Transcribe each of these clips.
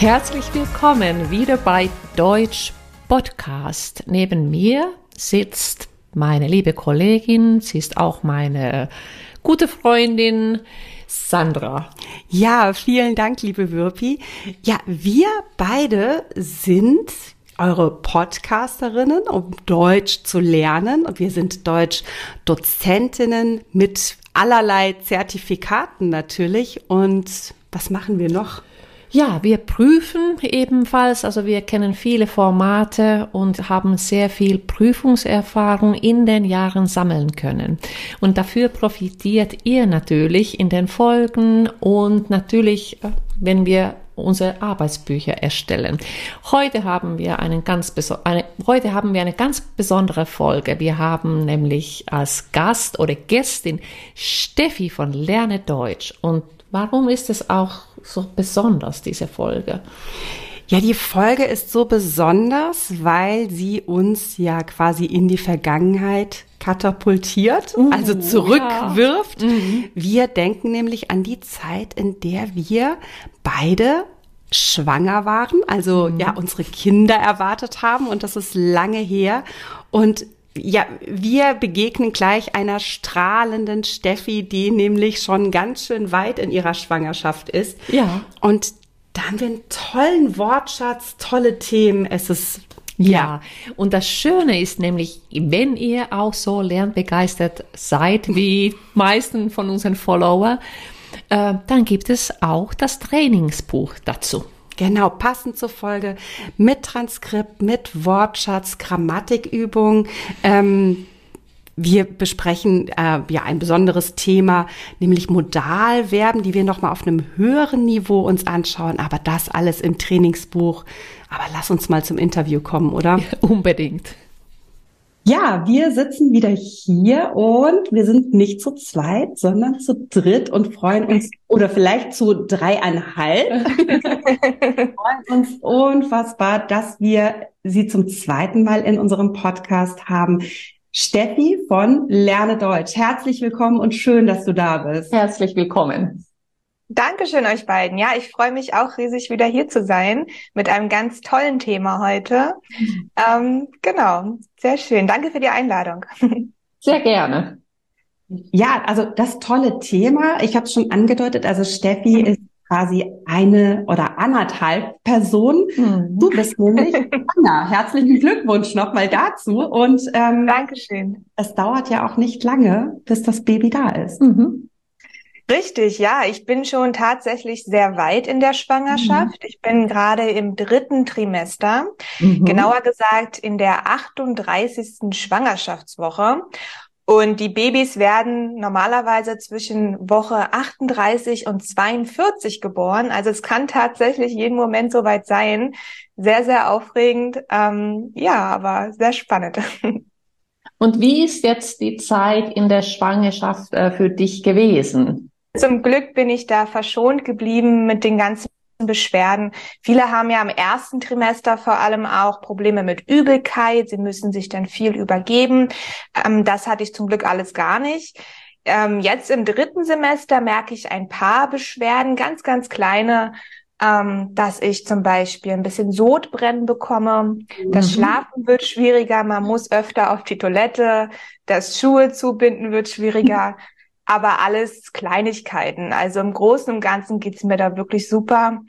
Herzlich willkommen wieder bei Deutsch Podcast. Neben mir sitzt meine liebe Kollegin, sie ist auch meine gute Freundin Sandra. Ja, vielen Dank, liebe Würpi. Ja, wir beide sind eure Podcasterinnen, um Deutsch zu lernen. Und wir sind Deutsch-Dozentinnen mit allerlei Zertifikaten natürlich. Und was machen wir noch? Ja, wir prüfen ebenfalls, also wir kennen viele Formate und haben sehr viel Prüfungserfahrung in den Jahren sammeln können. Und dafür profitiert ihr natürlich in den Folgen und natürlich, äh, wenn wir unsere Arbeitsbücher erstellen. Heute haben wir einen ganz eine, heute haben wir eine ganz besondere Folge. Wir haben nämlich als Gast oder Gästin Steffi von Lerne Deutsch und Warum ist es auch so besonders, diese Folge? Ja, die Folge ist so besonders, weil sie uns ja quasi in die Vergangenheit katapultiert, uh, also zurückwirft. Ja. Mhm. Wir denken nämlich an die Zeit, in der wir beide schwanger waren, also mhm. ja, unsere Kinder erwartet haben und das ist lange her. Und ja, wir begegnen gleich einer strahlenden Steffi, die nämlich schon ganz schön weit in ihrer Schwangerschaft ist. Ja. Und da haben wir einen tollen Wortschatz, tolle Themen. Es ist ja, und das Schöne ist nämlich, wenn ihr auch so lernbegeistert seid wie meisten von unseren Follower, äh, dann gibt es auch das Trainingsbuch dazu. Genau, passend zur Folge mit Transkript, mit Wortschatz, Grammatikübung. Ähm, wir besprechen äh, ja ein besonderes Thema, nämlich Modalverben, die wir noch mal auf einem höheren Niveau uns anschauen. Aber das alles im Trainingsbuch. Aber lass uns mal zum Interview kommen, oder? Ja, unbedingt. Ja, wir sitzen wieder hier und wir sind nicht zu zweit, sondern zu dritt und freuen uns, oder vielleicht zu dreieinhalb, freuen uns unfassbar, dass wir Sie zum zweiten Mal in unserem Podcast haben. Steffi von Lerne Deutsch. Herzlich willkommen und schön, dass du da bist. Herzlich willkommen. Dankeschön euch beiden. Ja, ich freue mich auch riesig wieder hier zu sein mit einem ganz tollen Thema heute. Mhm. Ähm, genau, sehr schön. Danke für die Einladung. Sehr gerne. Ja, also das tolle Thema, ich habe es schon angedeutet, also Steffi mhm. ist quasi eine oder anderthalb Personen. Mhm. Du bist nämlich Anna. Herzlichen Glückwunsch nochmal dazu. Und ähm, Dankeschön. Es dauert ja auch nicht lange, bis das Baby da ist. Mhm. Richtig, ja. Ich bin schon tatsächlich sehr weit in der Schwangerschaft. Mhm. Ich bin gerade im dritten Trimester, mhm. genauer gesagt in der 38. Schwangerschaftswoche. Und die Babys werden normalerweise zwischen Woche 38 und 42 geboren. Also es kann tatsächlich jeden Moment soweit sein. Sehr, sehr aufregend. Ähm, ja, aber sehr spannend. Und wie ist jetzt die Zeit in der Schwangerschaft äh, für dich gewesen? Zum Glück bin ich da verschont geblieben mit den ganzen Beschwerden. Viele haben ja im ersten Trimester vor allem auch Probleme mit Übelkeit. Sie müssen sich dann viel übergeben. Ähm, das hatte ich zum Glück alles gar nicht. Ähm, jetzt im dritten Semester merke ich ein paar Beschwerden, ganz, ganz kleine, ähm, dass ich zum Beispiel ein bisschen Sodbrennen bekomme. Das mhm. Schlafen wird schwieriger, man muss öfter auf die Toilette, das Schuhe zubinden wird schwieriger aber alles Kleinigkeiten. Also im Großen und Ganzen geht's mir da wirklich super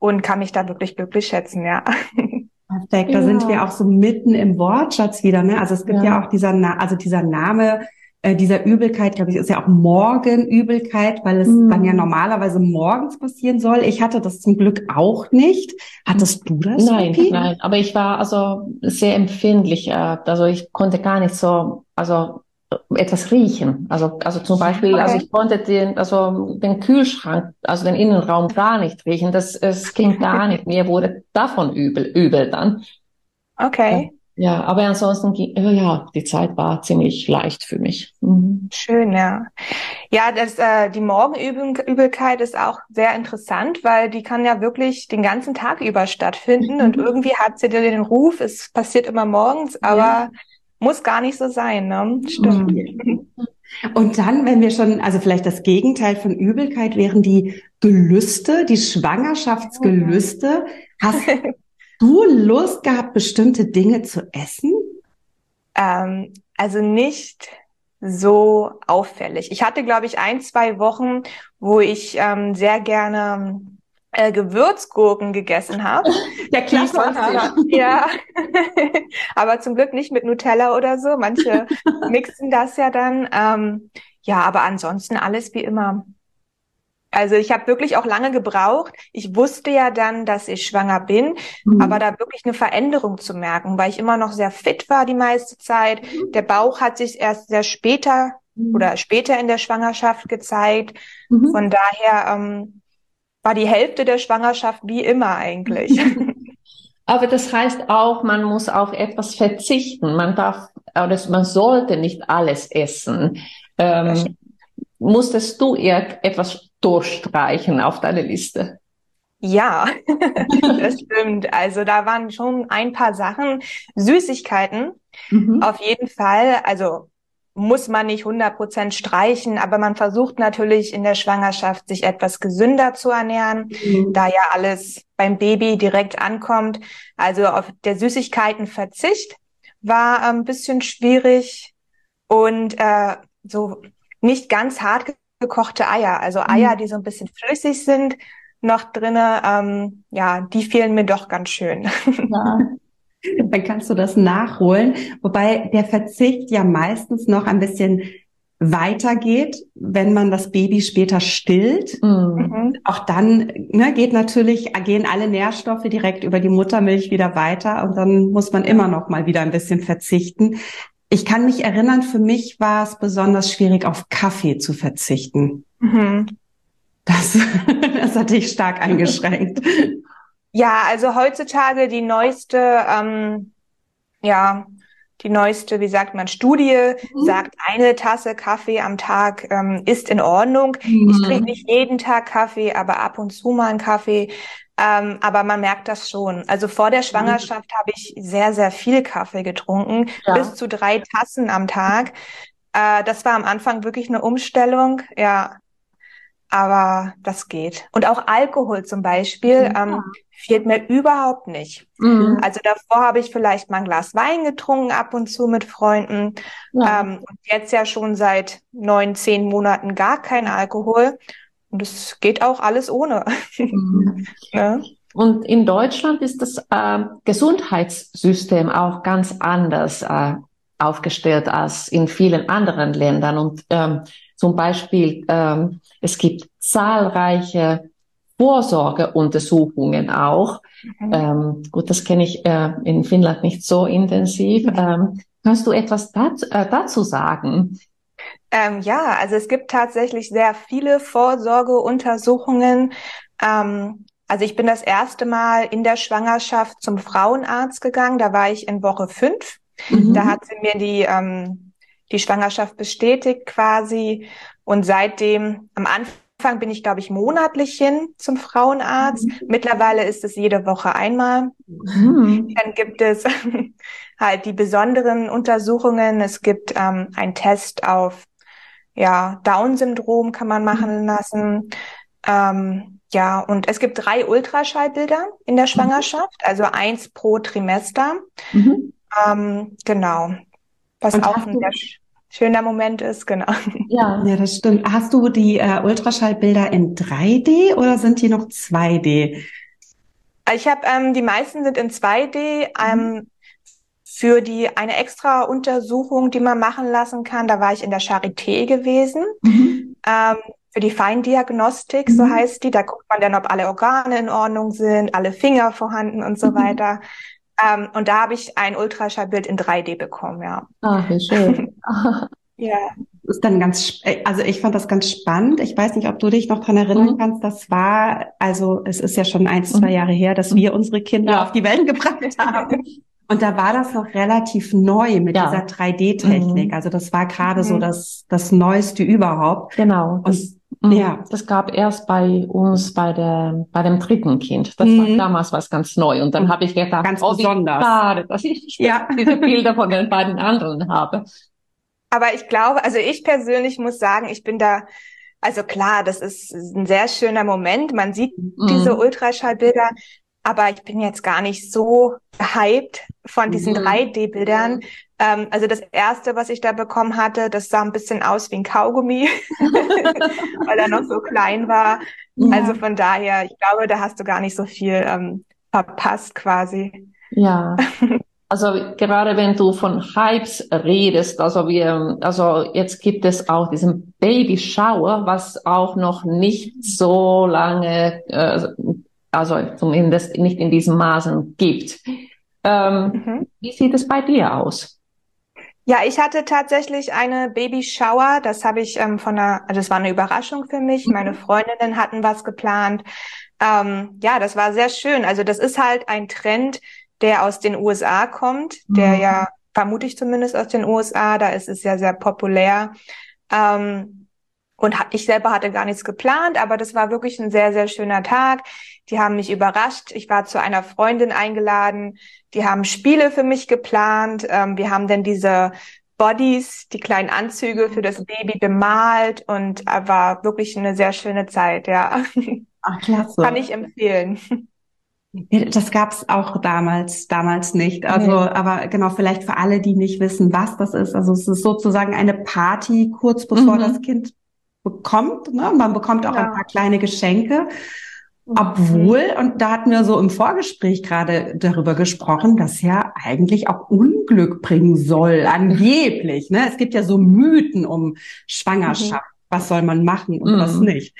und kann mich da wirklich glücklich schätzen, ja. Perfekt, da ja. sind wir auch so mitten im Wortschatz wieder, ne? Also es gibt ja, ja auch dieser, Na also dieser Name äh, dieser Übelkeit, glaube ich, ist ja auch Morgenübelkeit, weil es mhm. dann ja normalerweise morgens passieren soll. Ich hatte das zum Glück auch nicht. Hattest du das? Nein, Sophie? nein, aber ich war also sehr empfindlich. Äh, also ich konnte gar nicht so, also etwas riechen. Also, also zum Beispiel, also okay. also ich konnte den, also den Kühlschrank, also den Innenraum gar nicht riechen. Das, es ging gar nicht. Mir wurde davon übel, übel dann. Okay. Ja, aber ansonsten, ja, die Zeit war ziemlich leicht für mich. Mhm. Schön, ja. Ja, das, äh, die Morgenübelkeit ist auch sehr interessant, weil die kann ja wirklich den ganzen Tag über stattfinden mhm. und irgendwie hat sie den Ruf, es passiert immer morgens, aber ja muss gar nicht so sein, ne? Stimmt. Mhm. Und dann, wenn wir schon, also vielleicht das Gegenteil von Übelkeit wären die Gelüste, die Schwangerschaftsgelüste. Hast du Lust gehabt, bestimmte Dinge zu essen? Ähm, also nicht so auffällig. Ich hatte, glaube ich, ein, zwei Wochen, wo ich ähm, sehr gerne äh, Gewürzgurken gegessen habe. Der Klassiker. Ja, aber zum Glück nicht mit Nutella oder so. Manche mixen das ja dann. Ähm, ja, aber ansonsten alles wie immer. Also ich habe wirklich auch lange gebraucht. Ich wusste ja dann, dass ich schwanger bin, mhm. aber da wirklich eine Veränderung zu merken, weil ich immer noch sehr fit war die meiste Zeit. Mhm. Der Bauch hat sich erst sehr später mhm. oder später in der Schwangerschaft gezeigt. Mhm. Von daher ähm, war die Hälfte der Schwangerschaft wie immer eigentlich. Aber das heißt auch, man muss auf etwas verzichten. Man darf, oder man sollte nicht alles essen. Ähm, musstest du etwas durchstreichen auf deine Liste? Ja, das stimmt. Also da waren schon ein paar Sachen. Süßigkeiten, mhm. auf jeden Fall. Also muss man nicht 100 Prozent streichen, aber man versucht natürlich in der Schwangerschaft sich etwas gesünder zu ernähren, mhm. da ja alles beim Baby direkt ankommt. Also auf der Süßigkeitenverzicht war ein bisschen schwierig und äh, so nicht ganz hart gekochte Eier, also Eier, mhm. die so ein bisschen flüssig sind, noch drinne, ähm, ja, die fehlen mir doch ganz schön. Ja. Dann kannst du das nachholen. Wobei der Verzicht ja meistens noch ein bisschen weitergeht, wenn man das Baby später stillt. Mhm. Auch dann ne, geht natürlich, gehen alle Nährstoffe direkt über die Muttermilch wieder weiter und dann muss man immer noch mal wieder ein bisschen verzichten. Ich kann mich erinnern, für mich war es besonders schwierig, auf Kaffee zu verzichten. Mhm. Das, das hatte ich stark eingeschränkt. Ja, also heutzutage die neueste, ähm, ja, die neueste, wie sagt man, Studie mhm. sagt, eine Tasse Kaffee am Tag ähm, ist in Ordnung. Mhm. Ich trinke nicht jeden Tag Kaffee, aber ab und zu mal einen Kaffee. Ähm, aber man merkt das schon. Also vor der mhm. Schwangerschaft mhm. habe ich sehr, sehr viel Kaffee getrunken, ja. bis zu drei Tassen am Tag. Äh, das war am Anfang wirklich eine Umstellung, ja. Aber das geht. Und auch Alkohol zum Beispiel ja. ähm, fehlt mir überhaupt nicht. Mhm. Also davor habe ich vielleicht mal ein Glas Wein getrunken ab und zu mit Freunden. Ja. Ähm, und jetzt ja schon seit neun, zehn Monaten gar kein Alkohol. Und es geht auch alles ohne. Mhm. ja. Und in Deutschland ist das äh, Gesundheitssystem auch ganz anders äh, aufgestellt als in vielen anderen Ländern. Und ähm, zum Beispiel, ähm, es gibt zahlreiche Vorsorgeuntersuchungen auch. Mhm. Ähm, gut, das kenne ich äh, in Finnland nicht so intensiv. Mhm. Ähm, kannst du etwas dazu, äh, dazu sagen? Ähm, ja, also es gibt tatsächlich sehr viele Vorsorgeuntersuchungen. Ähm, also ich bin das erste Mal in der Schwangerschaft zum Frauenarzt gegangen. Da war ich in Woche fünf. Mhm. Da hat sie mir die, ähm, die Schwangerschaft bestätigt quasi. Und seitdem, am Anfang bin ich, glaube ich, monatlich hin zum Frauenarzt. Mhm. Mittlerweile ist es jede Woche einmal. Mhm. Dann gibt es halt die besonderen Untersuchungen. Es gibt ähm, einen Test auf ja, Down-Syndrom kann man machen mhm. lassen. Ähm, ja, und es gibt drei Ultraschallbilder in der mhm. Schwangerschaft, also eins pro Trimester. Mhm. Ähm, genau. Was und auch ein sehr schöner Moment ist, genau. Ja, ja, das stimmt. Hast du die äh, Ultraschallbilder in 3D oder sind die noch 2D? Ich habe ähm, die meisten sind in 2D. Ähm, mhm für die eine extra Untersuchung, die man machen lassen kann. Da war ich in der Charité gewesen. Mhm. Ähm, für die Feindiagnostik, mhm. so heißt die. Da guckt man dann, ob alle Organe in Ordnung sind, alle Finger vorhanden und so mhm. weiter. Ähm, und da habe ich ein Ultraschallbild in 3D bekommen, ja. Ah, wie schön. ja. Ist dann ganz, äh, also ich fand das ganz spannend. Ich weiß nicht, ob du dich noch dran erinnern mhm. kannst. Das war, also es ist ja schon ein, zwei mhm. Jahre her, dass wir unsere Kinder ja. auf die Welt gebracht haben. Und da war das noch relativ neu mit ja. dieser 3D-Technik. Mhm. Also das war gerade mhm. so das, das Neueste überhaupt. Genau. Und das, mhm. ja, das gab erst bei uns bei der bei dem dritten Kind. Das war mhm. damals was ganz neu. Und dann habe ich gedacht, ganz oh, besonders. schade, dass ich ja. diese Bilder von den beiden anderen habe. Aber ich glaube, also ich persönlich muss sagen, ich bin da, also klar, das ist ein sehr schöner Moment. Man sieht mhm. diese Ultraschallbilder, aber ich bin jetzt gar nicht so hyped von diesen mhm. 3D-Bildern. Ähm, also das erste, was ich da bekommen hatte, das sah ein bisschen aus wie ein Kaugummi, weil er noch so klein war. Ja. Also von daher, ich glaube, da hast du gar nicht so viel ähm, verpasst quasi. Ja. Also gerade wenn du von Hypes redest, also wir, also jetzt gibt es auch diesen Baby Shower, was auch noch nicht so lange, äh, also zumindest nicht in diesem Maßen gibt. Ähm, mhm. Wie sieht es bei dir aus? Ja, ich hatte tatsächlich eine Baby Shower. Das habe ich ähm, von einer, also das war eine Überraschung für mich. Mhm. Meine Freundinnen hatten was geplant. Ähm, ja, das war sehr schön. Also das ist halt ein Trend, der aus den USA kommt, der mhm. ja, vermute ich zumindest aus den USA, da ist es ja sehr populär. Ähm, und ich selber hatte gar nichts geplant, aber das war wirklich ein sehr, sehr schöner Tag. Die haben mich überrascht. Ich war zu einer Freundin eingeladen. Die haben Spiele für mich geplant. Ähm, wir haben dann diese Bodies, die kleinen Anzüge für das Baby bemalt und äh, war wirklich eine sehr schöne Zeit, ja. Ach, klasse. Kann ich empfehlen. Das gab's auch damals, damals nicht. Also, okay. aber genau, vielleicht für alle, die nicht wissen, was das ist. Also es ist sozusagen eine Party kurz bevor mhm. das Kind bekommt. Ne? Man bekommt auch ja. ein paar kleine Geschenke. Mhm. Obwohl, und da hatten wir so im Vorgespräch gerade darüber gesprochen, dass ja eigentlich auch Unglück bringen soll, angeblich. Ne? Es gibt ja so Mythen um Schwangerschaft. Mhm. Was soll man machen und mhm. was nicht?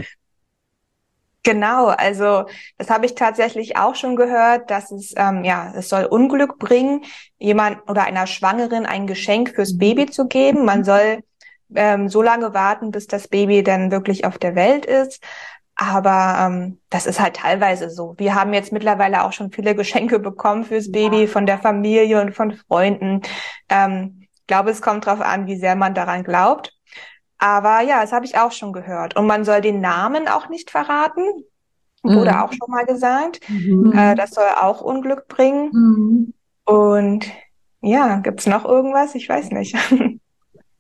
Genau, also das habe ich tatsächlich auch schon gehört, dass es ähm, ja, es soll Unglück bringen, jemand oder einer Schwangeren ein Geschenk fürs Baby zu geben. Man soll ähm, so lange warten, bis das Baby dann wirklich auf der Welt ist. Aber ähm, das ist halt teilweise so. Wir haben jetzt mittlerweile auch schon viele Geschenke bekommen fürs Baby von der Familie und von Freunden. Ähm, ich glaube, es kommt darauf an, wie sehr man daran glaubt. Aber ja, das habe ich auch schon gehört. Und man soll den Namen auch nicht verraten. Wurde mhm. auch schon mal gesagt. Mhm. Äh, das soll auch Unglück bringen. Mhm. Und ja, gibt's noch irgendwas? Ich weiß nicht.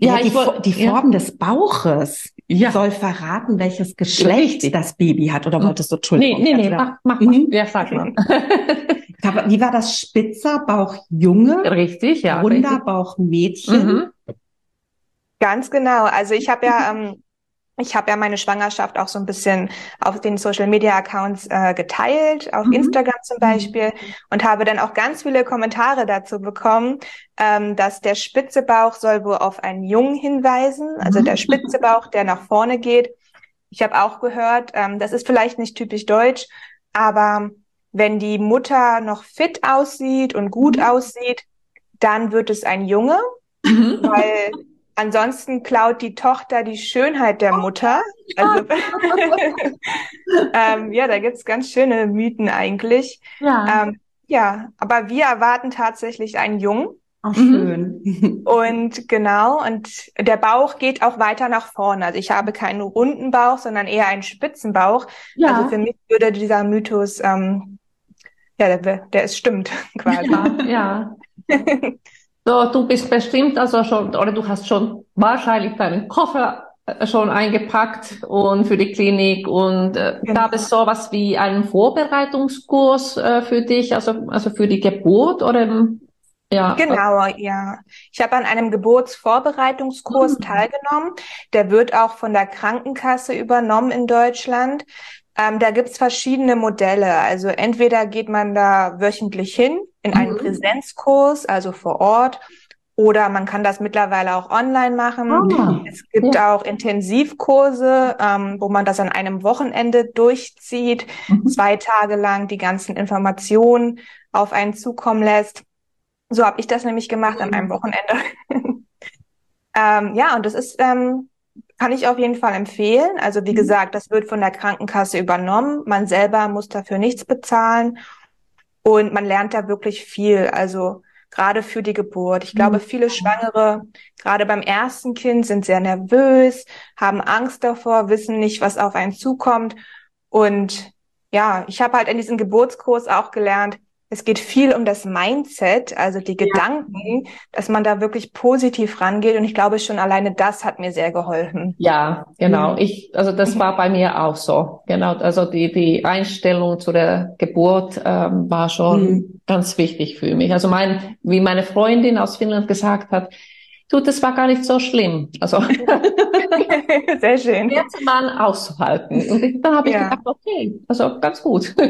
Ja, ja die, wollt, die Form ja. des Bauches ja. soll verraten, welches Geschlecht Richtig. das Baby hat. Oder wolltest du Entschuldigung? Nee, nee, nee, mach, mach, mhm. Ja, sag mal. Wie war das? Spitzer Bauch Junge? Richtig, ja. Runder Bauch Mädchen? Mhm. Ganz genau. Also ich habe ja, ähm, ich habe ja meine Schwangerschaft auch so ein bisschen auf den Social Media Accounts äh, geteilt, auf mhm. Instagram zum Beispiel, und habe dann auch ganz viele Kommentare dazu bekommen, ähm, dass der spitze Bauch soll wohl auf einen Jungen hinweisen, also der mhm. spitze Bauch, der nach vorne geht. Ich habe auch gehört, ähm, das ist vielleicht nicht typisch deutsch, aber wenn die Mutter noch fit aussieht und gut mhm. aussieht, dann wird es ein Junge, mhm. weil Ansonsten klaut die Tochter die Schönheit der Mutter. Also, ähm, ja, da gibt's ganz schöne Mythen eigentlich. Ja. Ähm, ja, aber wir erwarten tatsächlich einen Jungen. Ach, schön. Und genau, und der Bauch geht auch weiter nach vorne. Also ich habe keinen runden Bauch, sondern eher einen spitzen Bauch. Ja. Also für mich würde dieser Mythos, ähm, ja, der, der ist stimmt quasi. Ja. ja. So, du bist bestimmt also schon, oder du hast schon wahrscheinlich deinen Koffer äh, schon eingepackt und für die Klinik und äh, genau. gab es sowas wie einen Vorbereitungskurs äh, für dich, also also für die Geburt oder ja. Genau, ja. Ich habe an einem Geburtsvorbereitungskurs mhm. teilgenommen. Der wird auch von der Krankenkasse übernommen in Deutschland. Ähm, da gibt's verschiedene Modelle. Also entweder geht man da wöchentlich hin in einen mhm. Präsenzkurs, also vor Ort, oder man kann das mittlerweile auch online machen. Ah, es gibt ja. auch Intensivkurse, ähm, wo man das an einem Wochenende durchzieht, mhm. zwei Tage lang die ganzen Informationen auf einen zukommen lässt. So habe ich das nämlich gemacht mhm. an einem Wochenende. ähm, ja, und das ist, ähm, kann ich auf jeden Fall empfehlen. Also wie mhm. gesagt, das wird von der Krankenkasse übernommen. Man selber muss dafür nichts bezahlen. Und man lernt da wirklich viel, also gerade für die Geburt. Ich glaube, mhm. viele Schwangere, gerade beim ersten Kind, sind sehr nervös, haben Angst davor, wissen nicht, was auf einen zukommt. Und ja, ich habe halt in diesem Geburtskurs auch gelernt, es geht viel um das Mindset, also die ja. Gedanken, dass man da wirklich positiv rangeht. Und ich glaube, schon alleine das hat mir sehr geholfen. Ja, genau. Ich, also das war bei mir auch so. Genau. Also die, die Einstellung zu der Geburt ähm, war schon mhm. ganz wichtig für mich. Also mein, wie meine Freundin aus Finnland gesagt hat, du, das war gar nicht so schlimm. Also sehr schön. Jetzt mal auszuhalten. Und dann habe ich ja. gedacht, okay, also ganz gut.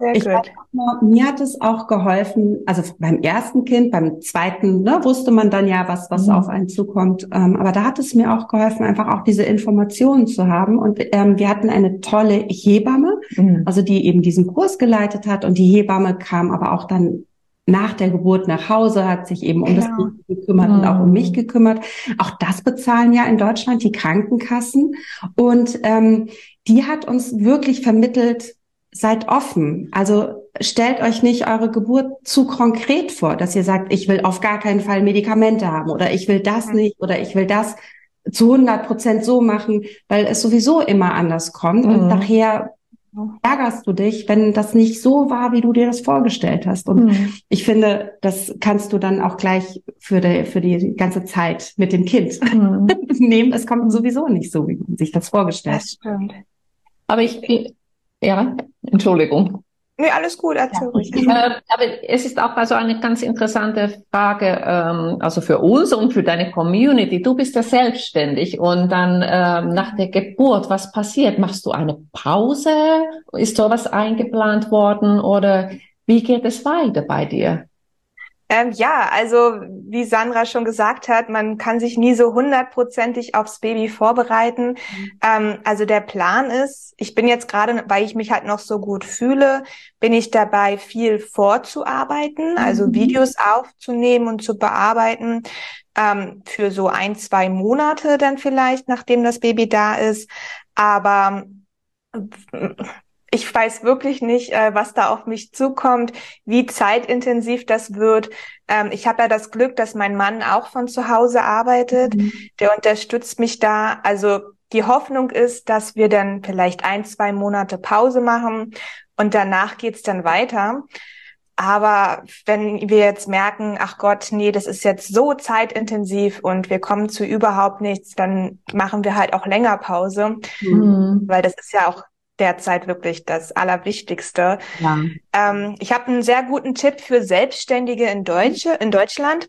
Sehr ich gut. Noch, mir hat es auch geholfen, also beim ersten Kind, beim zweiten ne, wusste man dann ja, was, was mhm. auf einen zukommt. Ähm, aber da hat es mir auch geholfen, einfach auch diese Informationen zu haben. Und ähm, wir hatten eine tolle Hebamme, mhm. also die eben diesen Kurs geleitet hat. Und die Hebamme kam aber auch dann nach der Geburt nach Hause, hat sich eben um genau. das Kind gekümmert mhm. und auch um mich gekümmert. Auch das bezahlen ja in Deutschland die Krankenkassen. Und ähm, die hat uns wirklich vermittelt, seid offen. Also stellt euch nicht eure Geburt zu konkret vor, dass ihr sagt, ich will auf gar keinen Fall Medikamente haben oder ich will das nicht oder ich will das zu 100 Prozent so machen, weil es sowieso immer anders kommt mhm. und nachher ärgerst du dich, wenn das nicht so war, wie du dir das vorgestellt hast. Und mhm. ich finde, das kannst du dann auch gleich für die, für die ganze Zeit mit dem Kind mhm. nehmen. Es kommt sowieso nicht so, wie man sich das vorgestellt hat. Aber ich, ja, Entschuldigung. Nee, alles gut, erzähl ja. ruhig. Äh, aber es ist auch also eine ganz interessante Frage, ähm, also für uns und für deine Community. Du bist ja selbstständig und dann ähm, nach der Geburt, was passiert? Machst du eine Pause? Ist sowas eingeplant worden oder wie geht es weiter bei dir? Ähm, ja, also wie Sandra schon gesagt hat, man kann sich nie so hundertprozentig aufs Baby vorbereiten. Mhm. Ähm, also der Plan ist, ich bin jetzt gerade, weil ich mich halt noch so gut fühle, bin ich dabei, viel vorzuarbeiten, also mhm. Videos aufzunehmen und zu bearbeiten ähm, für so ein, zwei Monate dann vielleicht, nachdem das Baby da ist. Aber ich weiß wirklich nicht, äh, was da auf mich zukommt, wie zeitintensiv das wird. Ähm, ich habe ja das Glück, dass mein Mann auch von zu Hause arbeitet. Mhm. Der unterstützt mich da. Also die Hoffnung ist, dass wir dann vielleicht ein, zwei Monate Pause machen und danach geht's dann weiter. Aber wenn wir jetzt merken, ach Gott, nee, das ist jetzt so zeitintensiv und wir kommen zu überhaupt nichts, dann machen wir halt auch länger Pause, mhm. weil das ist ja auch derzeit wirklich das Allerwichtigste. Ja. Ähm, ich habe einen sehr guten Tipp für Selbstständige in, Deutsche, in Deutschland.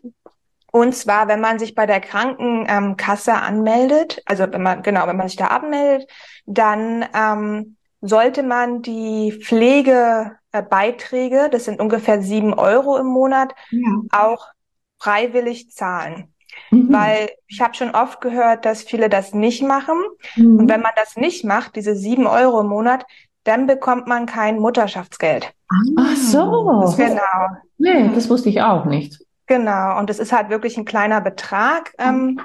Und zwar, wenn man sich bei der Krankenkasse anmeldet, also wenn man, genau, wenn man sich da abmeldet, dann ähm, sollte man die Pflegebeiträge, das sind ungefähr sieben Euro im Monat, ja. auch freiwillig zahlen. Mhm. Weil ich habe schon oft gehört, dass viele das nicht machen. Mhm. Und wenn man das nicht macht, diese sieben Euro im Monat, dann bekommt man kein Mutterschaftsgeld. Ach so. Genau. Nee, das wusste ich auch nicht. Genau, und es ist halt wirklich ein kleiner Betrag, ähm,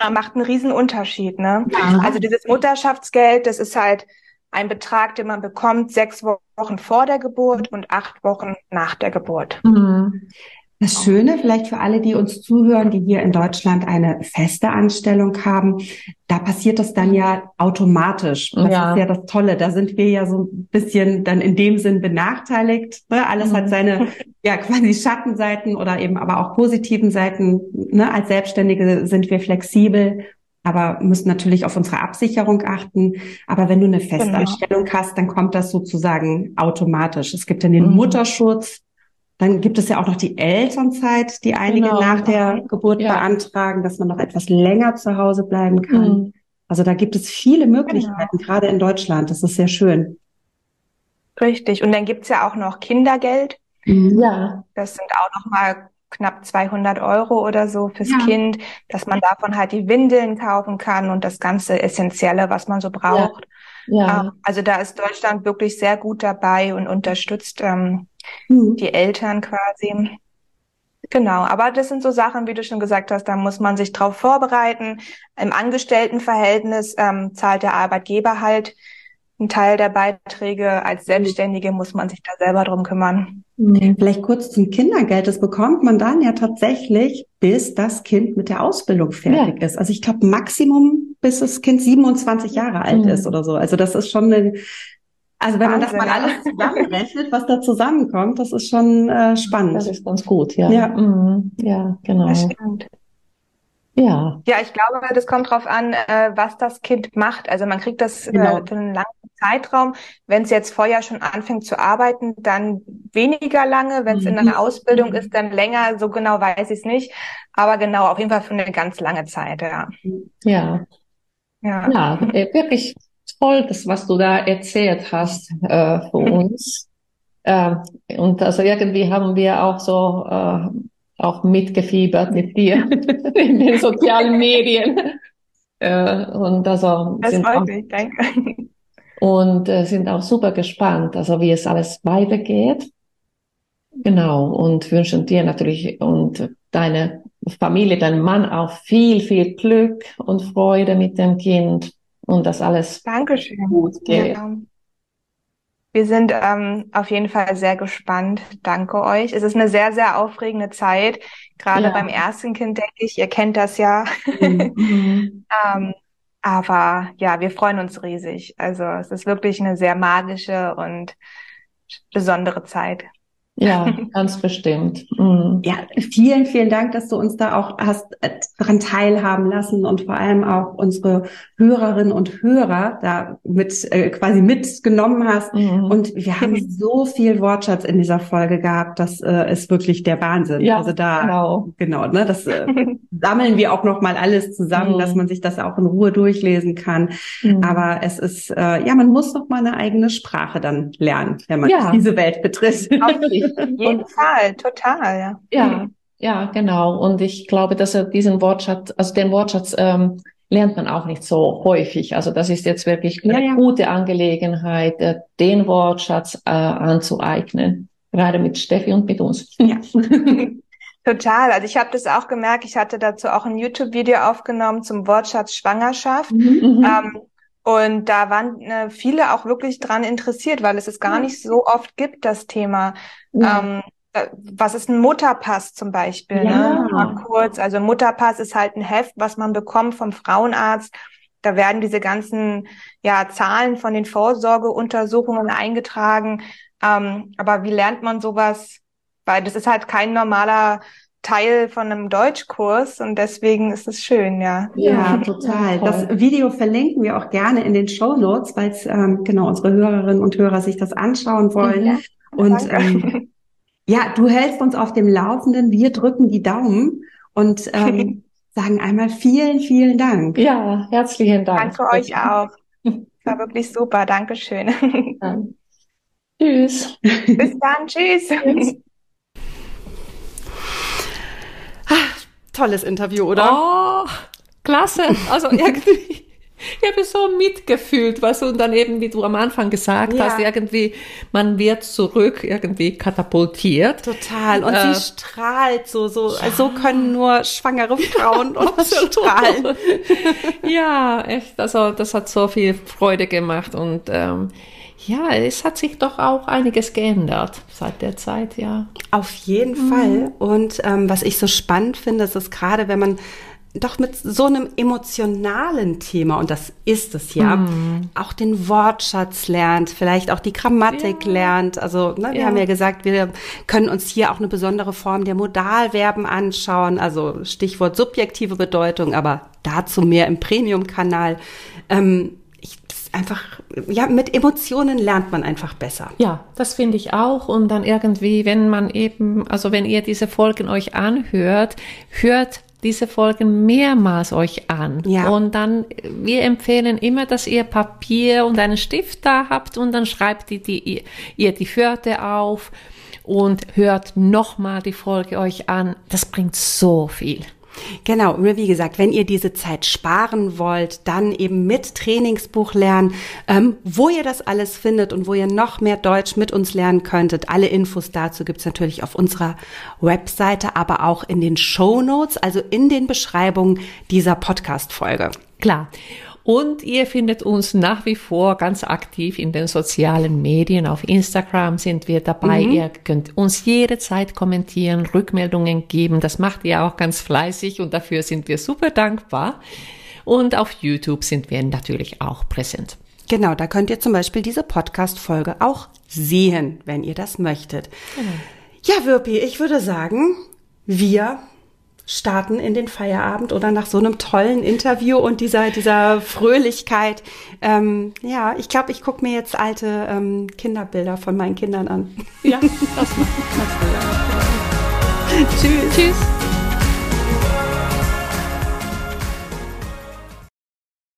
ja. macht einen riesen Unterschied. Ne? Ja. Also dieses Mutterschaftsgeld, das ist halt ein Betrag, den man bekommt sechs Wochen vor der Geburt und acht Wochen nach der Geburt. Mhm. Das Schöne vielleicht für alle, die uns zuhören, die hier in Deutschland eine feste Anstellung haben, da passiert das dann ja automatisch. Das ja. ist ja das Tolle. Da sind wir ja so ein bisschen dann in dem Sinn benachteiligt. Ne? Alles mhm. hat seine ja quasi Schattenseiten oder eben aber auch positiven Seiten. Ne? Als Selbstständige sind wir flexibel aber müssen natürlich auf unsere Absicherung achten. Aber wenn du eine genau. Festanstellung genau. hast, dann kommt das sozusagen automatisch. Es gibt dann den mhm. Mutterschutz, dann gibt es ja auch noch die Elternzeit, die einige genau. nach der Geburt ja. beantragen, dass man noch etwas länger zu Hause bleiben kann. Mhm. Also da gibt es viele Möglichkeiten, genau. gerade in Deutschland. Das ist sehr schön. Richtig. Und dann gibt's ja auch noch Kindergeld. Mhm. Ja. Das sind auch noch mal knapp 200 Euro oder so fürs ja. Kind, dass man davon halt die Windeln kaufen kann und das ganze Essentielle, was man so braucht. Ja. Ja. Ähm, also da ist Deutschland wirklich sehr gut dabei und unterstützt ähm, mhm. die Eltern quasi. Genau, aber das sind so Sachen, wie du schon gesagt hast, da muss man sich drauf vorbereiten. Im Angestelltenverhältnis ähm, zahlt der Arbeitgeber halt einen Teil der Beiträge. Als Selbstständige muss man sich da selber drum kümmern. Vielleicht kurz zum Kindergeld. Das bekommt man dann ja tatsächlich, bis das Kind mit der Ausbildung fertig ja. ist. Also ich glaube Maximum, bis das Kind 27 Jahre alt mhm. ist oder so. Also das ist schon eine Also wenn man das mal alles zusammenrechnet, was da zusammenkommt, das ist schon äh, spannend. Das ist ganz gut, ja. Ja, mhm. ja genau. Das stimmt. Ja. Ja, ich glaube, das kommt drauf an, äh, was das Kind macht. Also man kriegt das Genau. äh, für einen langen Zeitraum. Wenn es jetzt vorher schon anfängt zu arbeiten, dann weniger lange. Wenn es in einer Ausbildung ist, dann länger. So genau weiß ich es nicht. Aber genau, auf jeden Fall für eine ganz lange Zeit, ja. Ja. Ja. Ja, äh, wirklich toll, das, was du da erzählt hast äh, für uns. Äh, und also irgendwie haben wir auch so äh, auch mitgefiebert mit dir in den sozialen Medien. Äh, und also Das sind freut auch, mich, danke. und äh, sind auch super gespannt, also wie es alles weitergeht. Genau, und wünschen dir natürlich und deine Familie, deinem Mann auch viel, viel Glück und Freude mit dem Kind und dass alles Dankeschön. gut geht. Ja. Wir sind ähm, auf jeden Fall sehr gespannt. Danke euch. Es ist eine sehr, sehr aufregende Zeit. Gerade Ja. beim ersten Kind, denke ich, ihr kennt das ja. Mhm. Ähm, aber ja, wir freuen uns riesig. Also es ist wirklich eine sehr magische und besondere Zeit. Ja, ganz bestimmt. Mhm. Ja, vielen, vielen Dank, dass du uns da auch hast äh, daran teilhaben lassen und vor allem auch unsere Hörerinnen und Hörer da mit äh, quasi mitgenommen hast. Mhm. Und wir haben so viel Wortschatz in dieser Folge gehabt, das äh, ist wirklich der Wahnsinn. Ja, also da genau. genau, ne, das äh, sammeln wir auch noch mal alles zusammen, Mhm. dass man sich das auch in Ruhe durchlesen kann. Mhm. Aber es ist äh, ja, man muss noch mal eine eigene Sprache dann lernen, wenn man Ja. diese Welt betritt. Jeden Fall, total, ja. Ja, ja, genau. Und ich glaube, dass er diesen Wortschatz, also den Wortschatz ähm, lernt man auch nicht so häufig. Also das ist jetzt wirklich Ja, eine ja. gute Angelegenheit, äh, den Wortschatz äh, anzueignen. Gerade mit Steffi und mit uns. Ja. Total. Also ich habe das auch gemerkt. Ich hatte dazu auch ein YouTube-Video aufgenommen zum Wortschatz Schwangerschaft. Mhm. Ähm, und da waren äh, viele auch wirklich dran interessiert, weil es es gar nicht so oft gibt, das Thema. Ja. Ähm, äh, was ist ein Mutterpass zum Beispiel? Ja. Ne? Mal kurz. Also Mutterpass ist halt ein Heft, was man bekommt vom Frauenarzt. Da werden diese ganzen ja, Zahlen von den Vorsorgeuntersuchungen eingetragen. Ähm, aber wie lernt man sowas? Weil das ist halt kein normaler Teil von einem Deutschkurs und deswegen ist es schön, ja. Ja, total. Das Video verlinken wir auch gerne in den Show Notes, weil ähm, genau unsere Hörerinnen und Hörer sich das anschauen wollen. Ja, und ähm, ja, du hältst uns auf dem Laufenden. Wir drücken die Daumen und ähm, sagen einmal vielen, vielen Dank. Ja, herzlichen Dank. Danke euch auch. Das war wirklich super. Dankeschön. Ja. Tschüss. Bis dann. Tschüss. Tolles Interview, oder? Oh, klasse. Also irgendwie, ich habe so mitgefühlt, was und dann eben, wie du am Anfang gesagt Ja. hast, irgendwie, man wird zurück irgendwie katapultiert. Total. Und Äh, sie strahlt so, so. So können nur schwangere Frauen und Absolut. strahlen. Ja, echt. Also das hat so viel Freude gemacht und ähm, ja, es hat sich doch auch einiges geändert seit der Zeit, ja. Auf jeden Fall. Und ähm, was ich so spannend finde, ist es gerade, wenn man doch mit so einem emotionalen Thema, und das ist es ja, auch den Wortschatz lernt, vielleicht auch die Grammatik Ja. lernt. Also, ne, wir Ja. haben ja gesagt, wir können uns hier auch eine besondere Form der Modalverben anschauen, also Stichwort subjektive Bedeutung, aber dazu mehr im Premium-Kanal. Ähm, ich, das ist einfach, ja, mit Emotionen lernt man einfach besser. Ja, das finde ich auch. Und dann irgendwie, wenn man eben, also wenn ihr diese Folgen euch anhört, hört diese Folgen mehrmals euch an. Ja. Und dann, wir empfehlen immer, dass ihr Papier und einen Stift da habt und dann schreibt ihr die, ihr die Wörter auf und hört nochmal die Folge euch an. Das bringt so viel. Genau, und wie gesagt, wenn ihr diese Zeit sparen wollt, dann eben mit Trainingsbuch lernen, ähm, wo ihr das alles findet und wo ihr noch mehr Deutsch mit uns lernen könntet. Alle Infos dazu gibt's natürlich auf unserer Webseite, aber auch in den Show Notes, also in den Beschreibungen dieser Podcast-Folge. Klar. Und ihr findet uns nach wie vor ganz aktiv in den sozialen Medien. Auf Instagram sind wir dabei. Ihr könnt uns jederzeit kommentieren, Rückmeldungen geben. Das macht ihr auch ganz fleißig und dafür sind wir super dankbar. Und auf YouTube sind wir natürlich auch präsent. Genau, da könnt ihr zum Beispiel diese Podcast-Folge auch sehen, wenn ihr das möchtet. Genau. Ja, Wirpi, ich würde sagen, wir starten in den Feierabend oder nach so einem tollen Interview und dieser, dieser Fröhlichkeit. Ähm, ja, ich glaube, ich gucke mir jetzt alte ähm, Kinderbilder von meinen Kindern an. Ja, das macht. Tschüss. Tschüss.